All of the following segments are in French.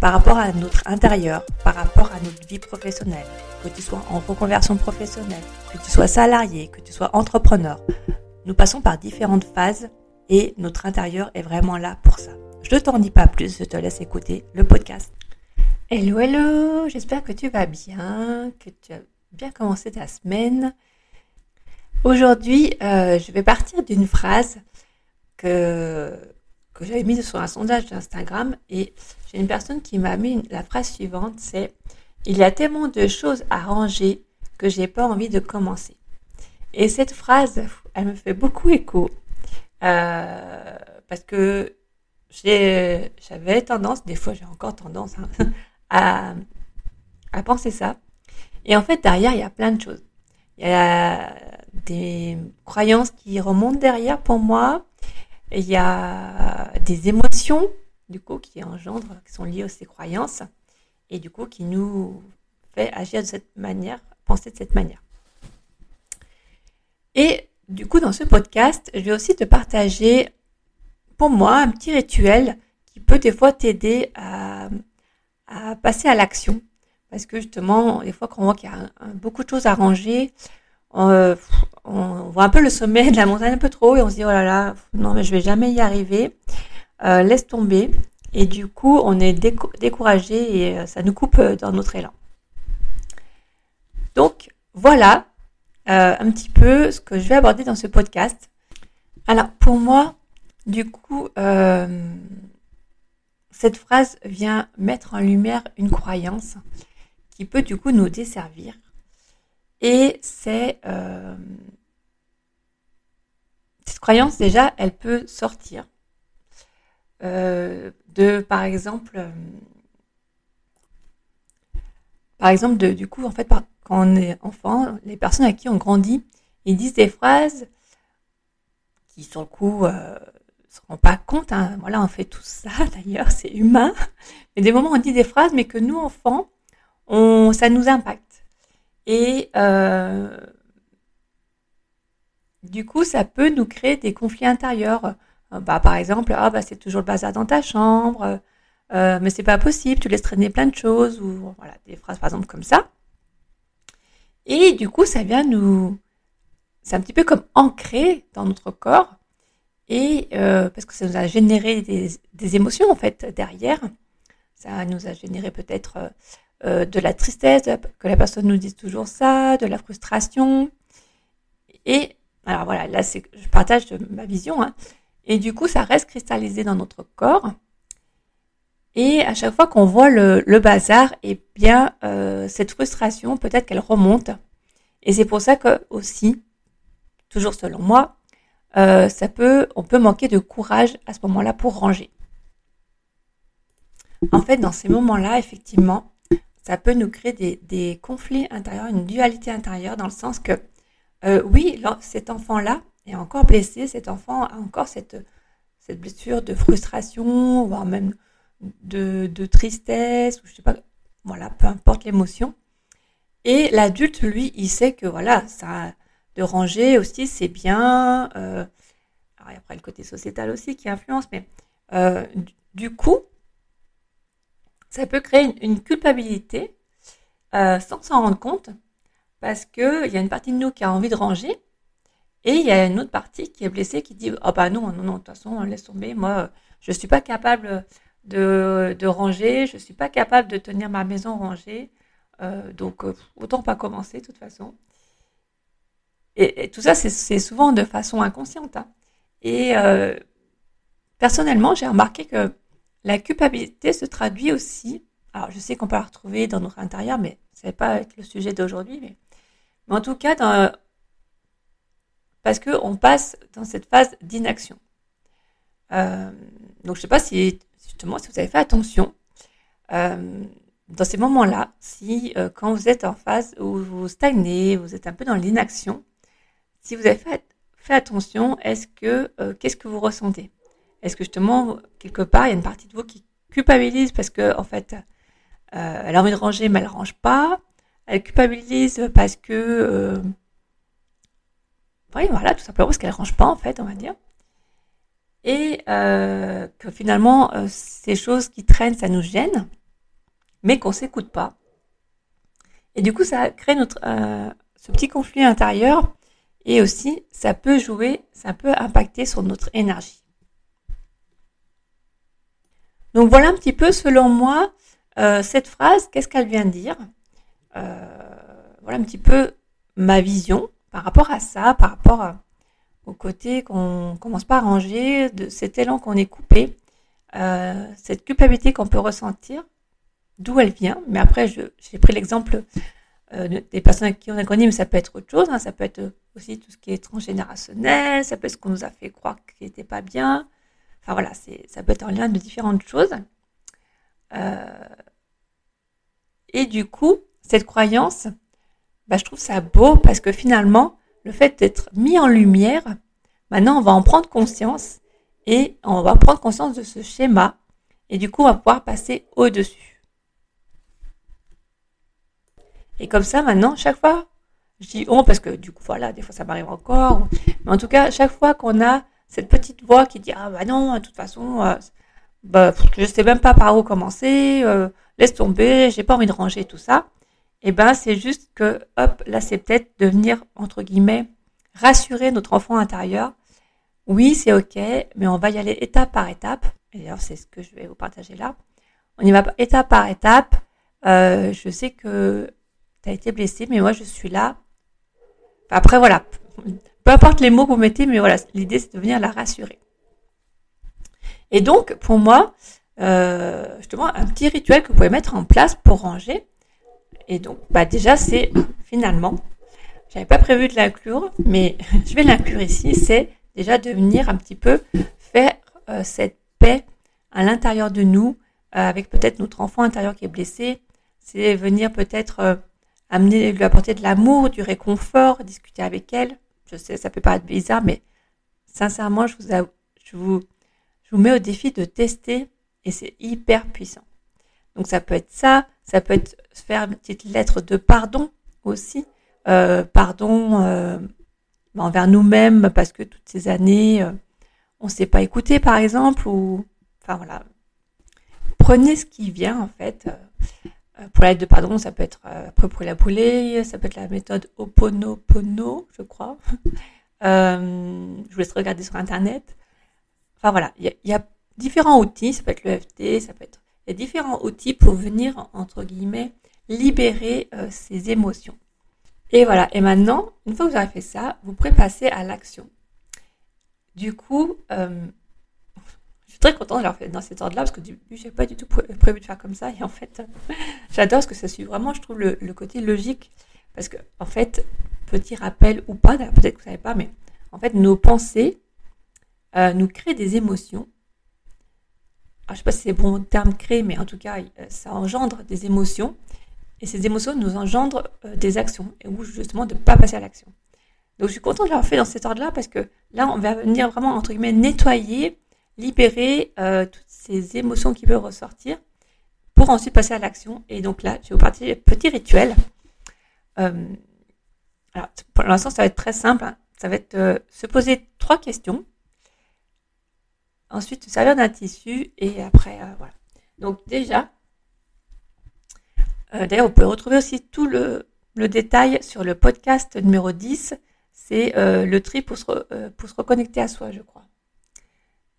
par rapport à notre intérieur, par rapport à notre vie professionnelle, que tu sois en reconversion professionnelle, que tu sois salarié, que tu sois entrepreneur. Nous passons par différentes phases et notre intérieur est vraiment là pour ça. Je ne t'en dis pas plus, je te laisse écouter le podcast. Hello, hello, j'espère que tu vas bien, que tu as bien commencé ta semaine. Aujourd'hui, euh, je vais partir d'une phrase que que j'avais mise sur un sondage d'Instagram et j'ai une personne qui m'a mis la phrase suivante, c'est il y a tellement de choses à ranger que j'ai pas envie de commencer. Et cette phrase, elle me fait beaucoup écho euh, parce que j'avais tendance, des fois j'ai encore tendance hein, à, à penser ça. Et en fait, derrière, il y a plein de choses. Il y a des croyances qui remontent derrière pour moi. Il y a des émotions, du coup, qui engendrent, qui sont liées à ces croyances, et du coup, qui nous fait agir de cette manière, penser de cette manière. Et du coup, dans ce podcast, je vais aussi te partager, pour moi, un petit rituel qui peut des fois t'aider à, passer à l'action. Parce que justement, des fois, quand on voit qu'il y a beaucoup de choses à ranger, on, on, voit un peu le sommet de la montagne un peu trop et on se dit oh là là, non mais je vais jamais y arriver, euh, laisse tomber. Et du coup, on est découragé et euh, ça nous coupe euh, dans notre élan. Donc voilà un petit peu ce que je vais aborder dans ce podcast. Alors pour moi, du coup, cette phrase vient mettre en lumière une croyance qui peut du coup nous desservir et c'est cette croyance déjà, elle peut sortir euh, de, par exemple, euh, par exemple, du coup, en fait, quand on est enfant, les personnes à qui on grandit, ils disent des phrases qui, sur le coup, euh, se rendent pas compte. Hein. Voilà, on fait tout ça, d'ailleurs, c'est humain. Mais des moments, on dit des phrases, mais que nous, enfants, on, ça nous impacte. Et euh, du coup, ça peut nous créer des conflits intérieurs. Euh, bah, par exemple, ah, bah, c'est toujours le bazar dans ta chambre, euh, mais c'est pas possible, tu laisses traîner plein de choses, ou voilà, des phrases par exemple comme ça. Et du coup, ça vient nous. C'est un petit peu comme ancré dans notre corps, et parce que ça nous a généré des, émotions en fait derrière. Ça nous a généré peut-être euh, de la tristesse, que la personne nous dise toujours ça, de la frustration. Et alors voilà, là je partage ma vision. Hein. Et du coup, ça reste cristallisé dans notre corps. Et à chaque fois qu'on voit le, bazar, eh bien, euh, cette frustration, peut-être qu'elle remonte. Et c'est pour ça que aussi, toujours selon moi, euh, ça peut, on peut manquer de courage à ce moment-là pour ranger. En fait, dans ces moments-là, effectivement, ça peut nous créer des, conflits intérieurs, une dualité intérieure, dans le sens que, euh, oui, cet enfant-là est encore blessé, cet enfant a encore cette, cette blessure de frustration, voire même de, de tristesse, ou je sais pas, voilà, peu importe l'émotion. Et l'adulte, lui, il sait que, voilà, ça, de ranger aussi, c'est bien. Euh, alors, après, le côté sociétal aussi qui influence, mais euh, du coup, ça peut créer une, culpabilité euh, sans s'en rendre compte, parce qu'il y a une partie de nous qui a envie de ranger, et il y a une autre partie qui est blessée qui dit Oh bah non, non, non, de toute façon, laisse tomber, moi, je ne suis pas capable de, ranger, je ne suis pas capable de tenir ma maison rangée, euh, donc euh, autant pas commencer de toute façon. et, tout ça, c'est souvent de façon inconsciente. Hein. Et euh, personnellement, j'ai remarqué que la culpabilité se traduit aussi. Alors, je sais qu'on peut la retrouver dans notre intérieur, mais ça va pas être le sujet d'aujourd'hui. Mais, mais, en tout cas, dans, parce qu'on passe dans cette phase d'inaction. Euh, donc, je sais pas si, justement, si vous avez fait attention. Euh, dans ces moments-là, si euh, quand vous êtes en phase où vous stagnez, vous êtes un peu dans l'inaction, si vous avez fait, fait attention, est-ce que qu'est-ce que vous ressentez? Est-ce que justement quelque part il y a une partie de vous qui culpabilise parce que en fait elle a envie de ranger mais elle range pas, elle culpabilise parce que oui voilà tout simplement parce qu'elle range pas en fait on va dire et que finalement ces choses qui traînent ça nous gêne mais qu'on s'écoute pas. Et du coup, ça crée notre, euh, ce petit conflit intérieur et aussi ça peut jouer, ça peut impacter sur notre énergie. Donc voilà un petit peu, selon moi, euh, cette phrase, qu'est-ce qu'elle vient dire? Euh, Voilà un petit peu ma vision par rapport à ça, par rapport au côté qu'on commence pas à ranger, de cet élan qu'on est coupé, cette culpabilité qu'on peut ressentir d'où elle vient. Mais après, j'ai pris l'exemple euh, des personnes avec qui on a connu, mais ça peut être autre chose. Hein. Ça peut être aussi tout ce qui est transgénérationnel, ça peut être ce qu'on nous a fait croire qui n'était pas bien. Enfin voilà, ça peut être en lien de différentes choses. Euh, et du coup, cette croyance, bah, je trouve ça beau parce que finalement, le fait d'être mis en lumière, maintenant on va en prendre conscience et on va prendre conscience de ce schéma et du coup on va pouvoir passer au-dessus. Et comme ça, maintenant, chaque fois, je dis on parce que du coup, voilà, des fois ça m'arrive encore. Mais en tout cas, chaque fois qu'on a cette petite voix qui dit ah bah non, de toute façon, euh, bah, je sais même pas par où commencer, euh, laisse tomber, j'ai pas envie de ranger tout ça. Eh ben c'est juste que hop, là c'est peut-être de venir entre guillemets rassurer notre enfant intérieur. Oui, c'est ok, mais on va y aller étape par étape. Et d'ailleurs, c'est ce que je vais vous partager là. On y va étape par étape. Euh, je sais que tu as été blessé, mais moi je suis là. Après voilà, peu importe les mots que vous mettez, mais voilà, l'idée c'est de venir la rassurer. Et donc pour moi, euh, justement, un petit rituel que vous pouvez mettre en place pour ranger. Et donc, bah déjà c'est finalement, j'avais pas prévu de l'inclure, mais je vais l'inclure ici. C'est déjà de venir un petit peu faire euh, cette paix à l'intérieur de nous, euh, avec peut-être notre enfant intérieur qui est blessé. C'est venir peut-être euh, amener, lui apporter de l'amour, du réconfort, discuter avec elle. Je sais, ça peut paraître bizarre, mais sincèrement, je vous, je vous, je vous mets au défi de tester et c'est hyper puissant. Donc ça peut être ça, ça peut être une petite lettre de pardon aussi, euh, pardon euh, envers nous-mêmes parce que toutes ces années euh, on s'est pas écouté par exemple ou enfin voilà. Prenez ce qui vient en fait. Pour l'aide de pardon, ça peut être après pour la poulet, ça peut être la méthode Oponopono, je crois. je vous laisse regarder sur internet. Enfin voilà, il y, a différents outils, ça peut être l'EFT, ça peut être il y a différents outils pour venir entre guillemets libérer euh, ses émotions. Et voilà, et maintenant, une fois que vous avez fait ça, vous pouvez à l'action. Du coup, très contente de l'avoir fait dans cet ordre-là parce que du début, pas du tout prévu de faire comme ça. Et en fait, j'adore parce que ça suit vraiment, je trouve, le, côté logique. Parce que, en fait, petit rappel ou pas, peut-être que vous savez pas, mais en fait, nos pensées euh, nous créent des émotions. Alors, je sais pas si c'est bon terme créer, mais en tout cas, euh, ça engendre des émotions. Et ces émotions nous engendrent euh, des actions, et ou justement de ne pas passer à l'action. Donc je suis contente de l'avoir fait dans cet ordre-là parce que là, on va venir vraiment, entre guillemets, nettoyer libérer euh, toutes ces émotions qui peuvent ressortir pour ensuite passer à l'action. Et donc là, je vais vous partager petit rituel. Euh, alors, pour l'instant, ça va être très simple. Hein. Ça va être se poser trois questions. Ensuite, se servir d'un tissu et après, voilà. Donc déjà, d'ailleurs, vous pouvez retrouver aussi tout le, détail sur le podcast numéro 10. C'est le tri pour se, pour se reconnecter à soi, je crois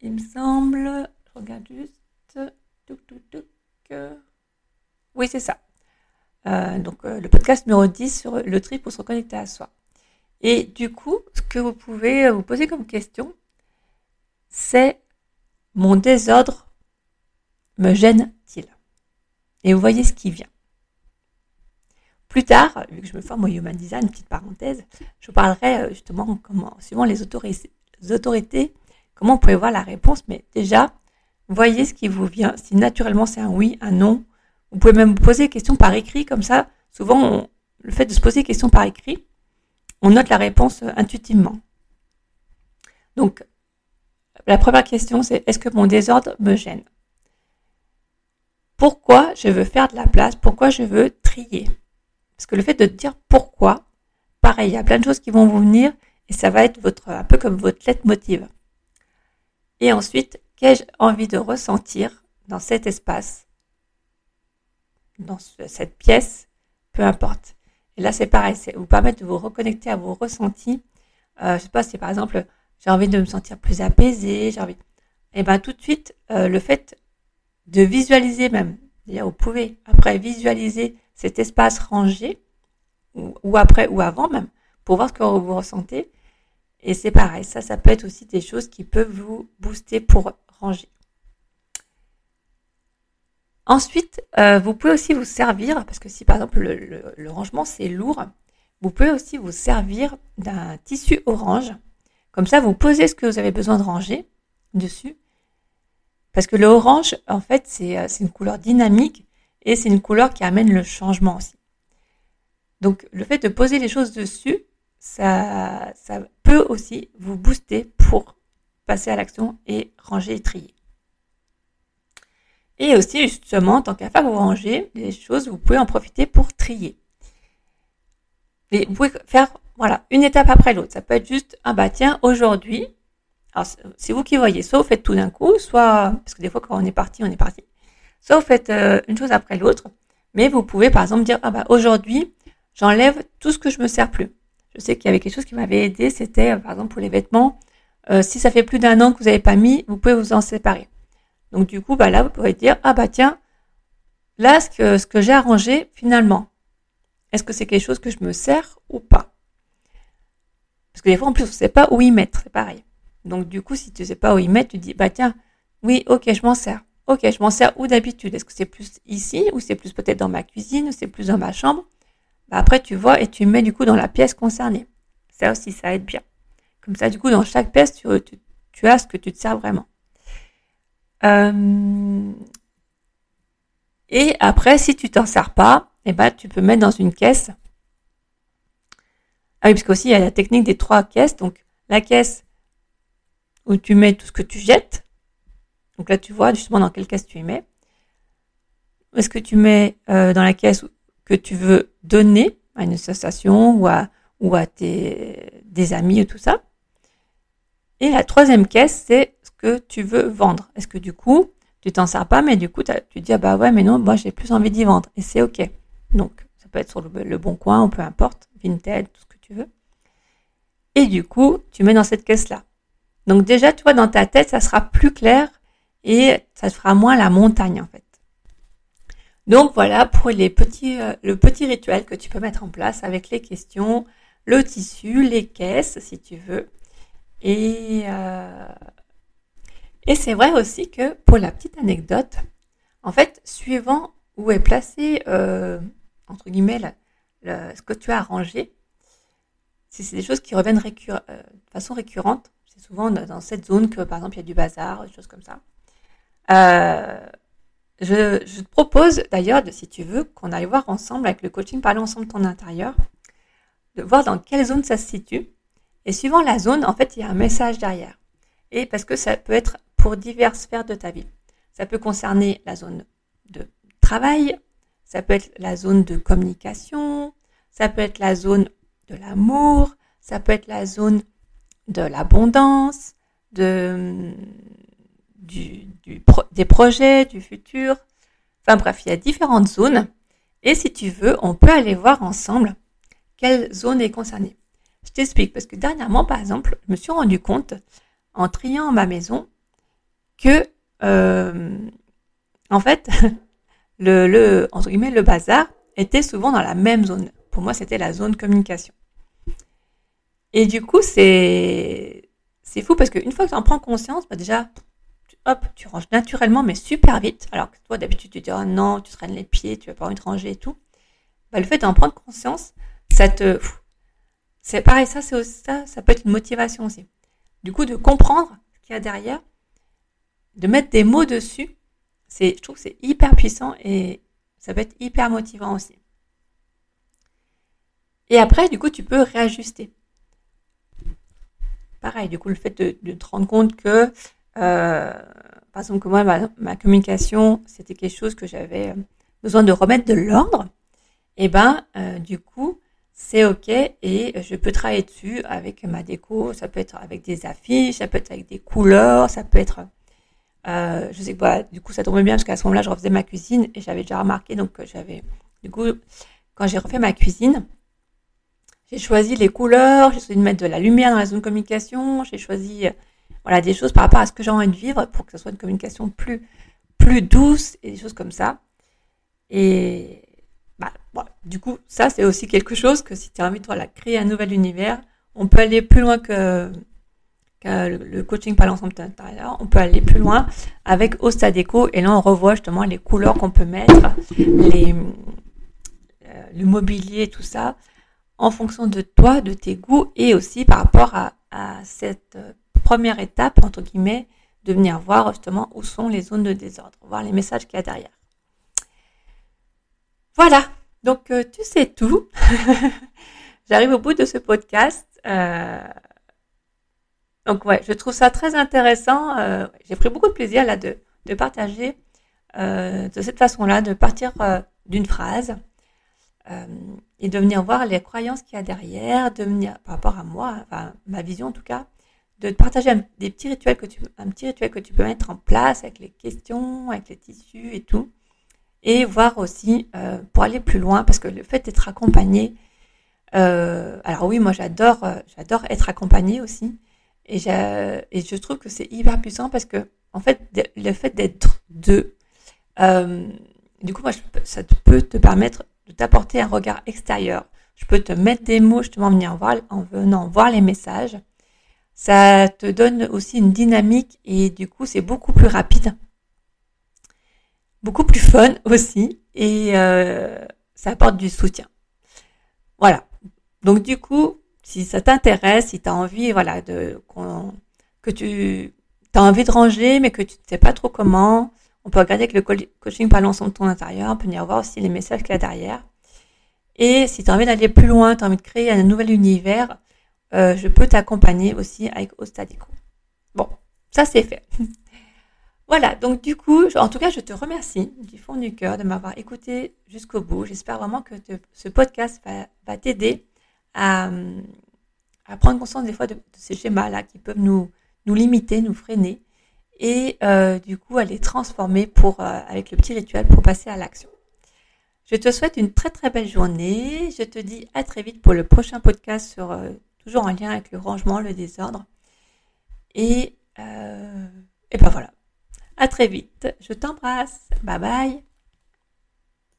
il me semble, je regarde juste, oui c'est ça. Euh, donc euh, le podcast numéro 10 sur le tri pour se reconnecter à soi. Et du coup, ce que vous pouvez vous poser comme question, c'est mon désordre me gêne-t-il? Et vous voyez ce qui vient. Plus tard, vu que je me forme au Human Design, petite parenthèse, je parlerai euh, justement suivant les autorités, comment vous pouvez voir la réponse. Mais déjà, voyez ce qui vous vient. Si naturellement c'est un oui, un non, vous pouvez même poser des questions par écrit, comme ça. Souvent, le fait de se poser des questions par écrit, on note la réponse euh, intuitivement. Donc, la première question, c'est est-ce que mon désordre me gêne? Pourquoi je veux faire de la place? Pourquoi je veux trier? Parce que le fait de dire pourquoi, pareil, il y a plein de choses qui vont vous venir et ça va être votre, un peu comme votre lettre motive. Et ensuite, qu'ai-je envie de ressentir dans cet espace, dans cette pièce, peu importe. Et là, c'est pareil, c'est vous permettre de vous reconnecter à vos ressentis. Euh, je sais pas, si par exemple, j'ai envie de me sentir plus apaisée, j'ai envie. Et eh ben tout de suite, euh, le fait de visualiser même, dire vous pouvez après visualiser cet espace rangé, ou, après ou avant même, pour voir ce que vous ressentez. Et c'est pareil, ça, ça peut être aussi des choses qui peuvent vous booster pour ranger. Ensuite, euh, vous pouvez aussi vous servir, parce que si par exemple le rangement c'est lourd, vous pouvez aussi vous servir d'un tissu orange comme ça, vous posez ce que vous avez besoin de ranger dessus. Parce que le orange, en fait, euh, c'est une couleur dynamique et c'est une couleur qui amène le changement aussi. Donc, le fait de poser les choses dessus, ça, ça peut aussi vous booster pour passer à l'action et ranger et trier. Et aussi, justement, en tant qu'affaire, vous rangez les choses, vous pouvez en profiter pour trier. Et vous pouvez faire voilà, une étape après l'autre. Ça peut être juste, ah bah tiens, aujourd'hui, alors c'est vous qui voyez, soit vous faites tout d'un coup, soit, parce que des fois quand on est parti, on est parti, soit vous faites une chose après l'autre, mais vous pouvez par exemple dire, ah bah aujourd'hui, j'enlève tout ce que je me sers plus. Je sais qu'il y avait quelque chose qui m'avait aidé, c'était euh, par exemple pour les vêtements, euh, si ça fait plus d'un an que vous n'avez pas mis, vous pouvez vous en séparer. Donc du coup, bah là, vous pouvez dire, ah bah tiens, là, ce que, ce que j'ai arrangé, finalement, est-ce que c'est quelque chose que je me sers ou pas? Parce que des fois, en plus, on ne sait pas où y mettre, c'est pareil. Donc, du coup, si tu ne sais pas où y mettre, tu dis, bah tiens, oui, ok, je m'en sers. Ok, je m'en sers où d'habitude Est-ce que c'est plus ici ou c'est plus peut-être dans ma cuisine ou c'est plus dans ma chambre? Bah, Après, tu vois et tu mets du coup dans la pièce concernée. Ça aussi, ça aide bien. Comme ça, du coup, dans chaque pièce, tu, as ce que tu te sers vraiment. Euh, et après, si tu t'en sers pas, eh ben, tu peux mettre dans une caisse ah oui, parce qu'aussi, il y a la technique des trois caisses. Donc, la caisse où tu mets tout ce que tu jettes. Donc là, tu vois justement dans quelle caisse tu y mets. Est-ce que tu mets euh, dans la caisse que tu veux donner à une association ou à, tes, des amis ou tout ça? Et la troisième caisse, c'est ce que tu veux vendre. Est-ce que du coup, tu t'en sers pas, mais du coup, tu dis, ah bah ouais, mais non, moi j'ai plus envie d'y vendre. Et c'est OK. Donc, ça peut être sur le, le bon coin ou peu importe, Vinted, tout ce veux. Et du coup, tu mets dans cette caisse-là. Donc déjà, toi, dans ta tête, ça sera plus clair et ça te fera moins la montagne, en fait. Donc voilà pour les petits, euh, le petit rituel que tu peux mettre en place avec les questions, le tissu, les caisses, si tu veux. Et, euh, c'est vrai aussi que pour la petite anecdote, en fait, suivant où est placé, euh, entre guillemets, ce que tu as arrangé, c'est des choses qui reviennent de façon récurrente. C'est souvent dans cette zone que, par exemple, il y a du bazar, des choses comme ça. Euh, je, te propose d'ailleurs, si tu veux, qu'on aille voir ensemble avec le coaching, parler ensemble de ton intérieur, de voir dans quelle zone ça se situe. Et suivant la zone, en fait, il y a un message derrière. Et parce que ça peut être pour diverses sphères de ta vie. Ça peut concerner la zone de travail, ça peut être la zone de communication, ça peut être la zone de l'amour, ça peut être la zone de l'abondance, de, des projets, du futur. Enfin bref, il y a différentes zones. Et si tu veux, on peut aller voir ensemble quelle zone est concernée. Je t'explique parce que dernièrement, par exemple, je me suis rendu compte en triant ma maison que, euh, en fait, le, entre guillemets, le bazar était souvent dans la même zone. Pour moi, c'était la zone communication. Et du coup, c'est c'est fou parce qu'une fois que tu en prends conscience, bah déjà, hop, tu ranges naturellement, mais super vite. Alors que toi, d'habitude, tu dis, oh non, tu traînes les pieds, tu vas pas envie de ranger et tout. Bah, le fait d'en prendre conscience, ça te. C'est pareil, ça, c'est ça, ça peut être une motivation aussi. Du coup, de comprendre ce qu'il y a derrière, de mettre des mots dessus, c'est, je trouve que c'est hyper puissant et ça peut être hyper motivant aussi. Et après, du coup, tu peux réajuster. Pareil, du coup, le fait de, te rendre compte que, euh, par exemple, que moi, ma, communication, c'était quelque chose que j'avais besoin de remettre de l'ordre, et eh ben, euh, du coup, c'est ok et je peux travailler dessus avec ma déco. Ça peut être avec des affiches, ça peut être avec des couleurs, ça peut être. Euh, je sais que du coup, ça tombait bien parce qu'à ce moment-là, je refaisais ma cuisine et j'avais déjà remarqué. Donc, j'avais. Du coup, quand j'ai refait ma cuisine, j'ai choisi les couleurs, j'ai choisi de mettre de la lumière dans la zone de communication, j'ai choisi euh, voilà, des choses par rapport à ce que j'ai envie de vivre pour que ce soit une communication plus, plus douce et des choses comme ça. Et bah, du coup, ça, c'est aussi quelque chose que si tu as envie de créer un nouvel univers, on peut aller plus loin que, le coaching par l'ensemble intérieur. On peut aller plus loin avec Osta Déco et là, on revoit justement les couleurs qu'on peut mettre, les, euh, le mobilier, tout ça en fonction de toi, de tes goûts et aussi par rapport à, cette euh, première étape, entre guillemets, de venir voir justement où sont les zones de désordre, voir les messages qu'il y a derrière. Voilà, donc euh, tu sais tout. J'arrive au bout de ce podcast. Euh, donc ouais, je trouve ça très intéressant. J'ai pris beaucoup de plaisir là de, de partager de cette façon-là, de partir d'une phrase euh, et de venir voir les croyances qu'il y a derrière, de venir, par rapport à moi, enfin, ma vision en tout cas, de partager un, des petits rituels que tu, un petit rituel que tu peux mettre en place avec les questions, avec les tissus et tout, et voir aussi euh, pour aller plus loin, parce que le fait d'être accompagné, euh, alors oui, moi j'adore, euh, j'adore être accompagné aussi, et, je trouve que c'est hyper puissant parce que en fait, le fait d'être deux, du coup, moi, ça peut te permettre de t'apporter un regard extérieur. Je peux te mettre des mots justement en venant voir les messages. Ça te donne aussi une dynamique et du coup c'est beaucoup plus rapide, beaucoup plus fun aussi et euh, ça apporte du soutien. Voilà. Donc du coup, si ça t'intéresse, si tu as envie voilà de que tu as envie de ranger mais que tu ne sais pas trop comment, on peut regarder avec le coaching par l'ensemble de ton intérieur, on peut venir voir aussi les messages qu'il y a derrière. Et si tu as envie d'aller plus loin, tu as envie de créer un nouvel univers, euh, je peux t'accompagner aussi avec Ostadico. Bon, ça c'est fait. voilà, donc du coup, en tout cas, je te remercie du fond du cœur de m'avoir écouté jusqu'au bout. J'espère vraiment que ce podcast va, t'aider à, prendre conscience des fois de, ces schémas-là qui peuvent nous, nous limiter, nous freiner et euh, du coup à les transformer pour, euh, avec le petit rituel pour passer à l'action. Je te souhaite une très très belle journée. Je te dis à très vite pour le prochain podcast sur toujours en lien avec le rangement, le désordre. Et, et ben voilà. À très vite. Je t'embrasse. Bye bye.